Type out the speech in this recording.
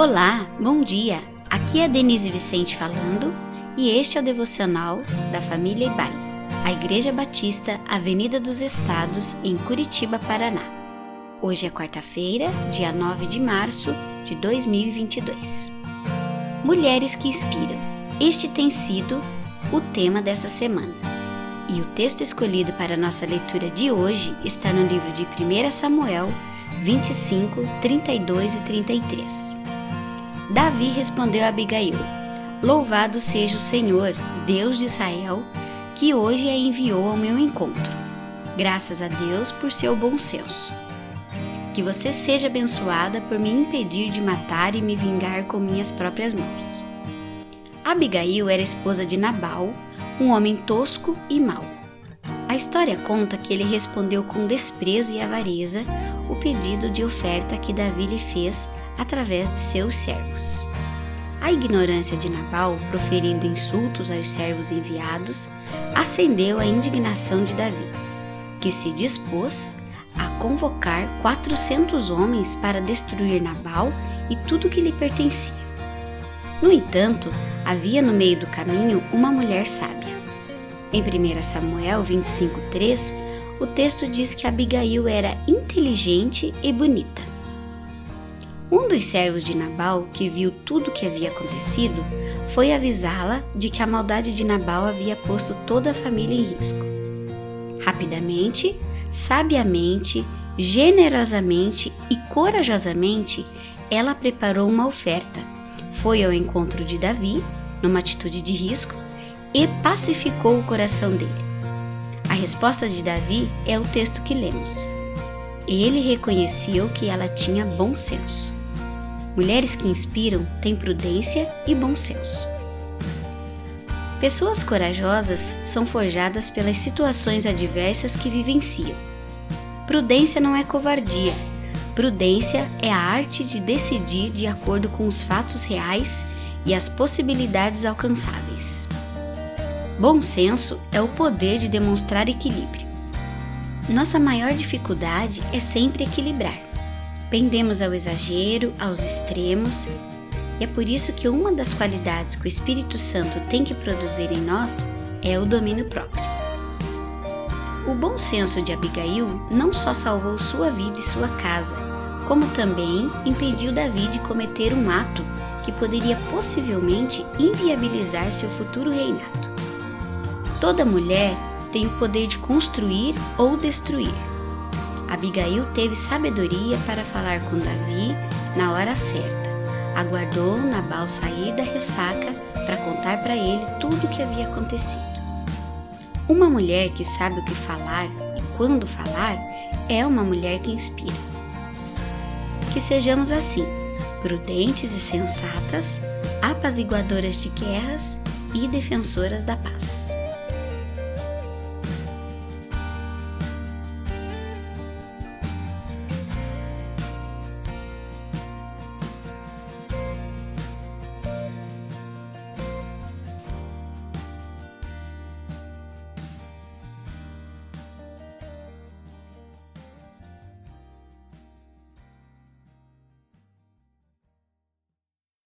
Olá, bom dia! Aqui é Denise Vicente falando e este é o devocional da família Ibai, a Igreja Batista Avenida dos Estados, em Curitiba, Paraná. Hoje é quarta-feira, dia 9 de março de 2022. Mulheres que inspiram. Este tem sido o tema dessa semana. E o texto escolhido para nossa leitura de hoje está no livro de 1 Samuel 25, 32 e 33. Davi respondeu a Abigail: Louvado seja o Senhor, Deus de Israel, que hoje a enviou ao meu encontro. Graças a Deus por seu bom senso. Que você seja abençoada por me impedir de matar e me vingar com minhas próprias mãos. Abigail era esposa de Nabal, um homem tosco e mau. A história conta que ele respondeu com desprezo e avareza pedido de oferta que Davi lhe fez através de seus servos. A ignorância de Nabal, proferindo insultos aos servos enviados, acendeu a indignação de Davi, que se dispôs a convocar 400 homens para destruir Nabal e tudo que lhe pertencia. No entanto, havia no meio do caminho uma mulher sábia. Em 1 Samuel 25:3, o texto diz que Abigail era inteligente e bonita. Um dos servos de Nabal, que viu tudo o que havia acontecido, foi avisá-la de que a maldade de Nabal havia posto toda a família em risco. Rapidamente, sabiamente, generosamente e corajosamente, ela preparou uma oferta, foi ao encontro de Davi, numa atitude de risco, e pacificou o coração dele. A resposta de Davi é o texto que lemos. Ele reconheceu que ela tinha bom senso. Mulheres que inspiram têm prudência e bom senso. Pessoas corajosas são forjadas pelas situações adversas que vivenciam. Prudência não é covardia. Prudência é a arte de decidir de acordo com os fatos reais e as possibilidades alcançáveis. Bom senso é o poder de demonstrar equilíbrio. Nossa maior dificuldade é sempre equilibrar. Pendemos ao exagero, aos extremos, e é por isso que uma das qualidades que o Espírito Santo tem que produzir em nós é o domínio próprio. O bom senso de Abigail não só salvou sua vida e sua casa, como também impediu Davi de cometer um ato que poderia possivelmente inviabilizar seu futuro reinado. Toda mulher tem o poder de construir ou destruir. Abigail teve sabedoria para falar com Davi na hora certa. Aguardou Nabal sair da ressaca para contar para ele tudo o que havia acontecido. Uma mulher que sabe o que falar e quando falar é uma mulher que inspira. Que sejamos assim, prudentes e sensatas, apaziguadoras de guerras e defensoras da paz.